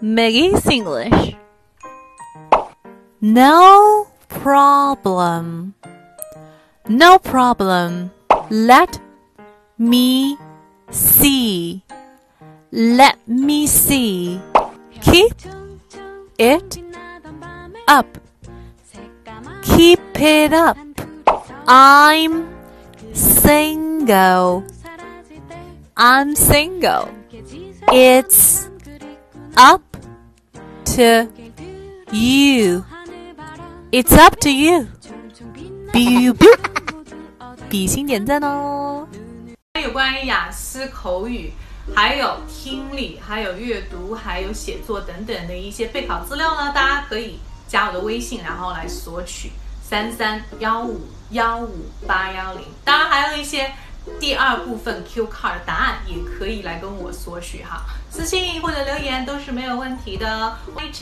Maggie's English. No problem. No problem. Let me see. Let me see. Keep it up. Keep it up. I'm single. I'm single. It's up to you. It's up to you. 比心点赞哦！有关于雅思口语，还有听力，还有阅读，还有写作等等的一些备考资料呢，大家可以加我的微信，然后来索取三三幺五幺五八幺零。当然还有一些第二部分 Q card 答案，也可以来跟我索取哈，私信或者留言都是没有问题的。欢迎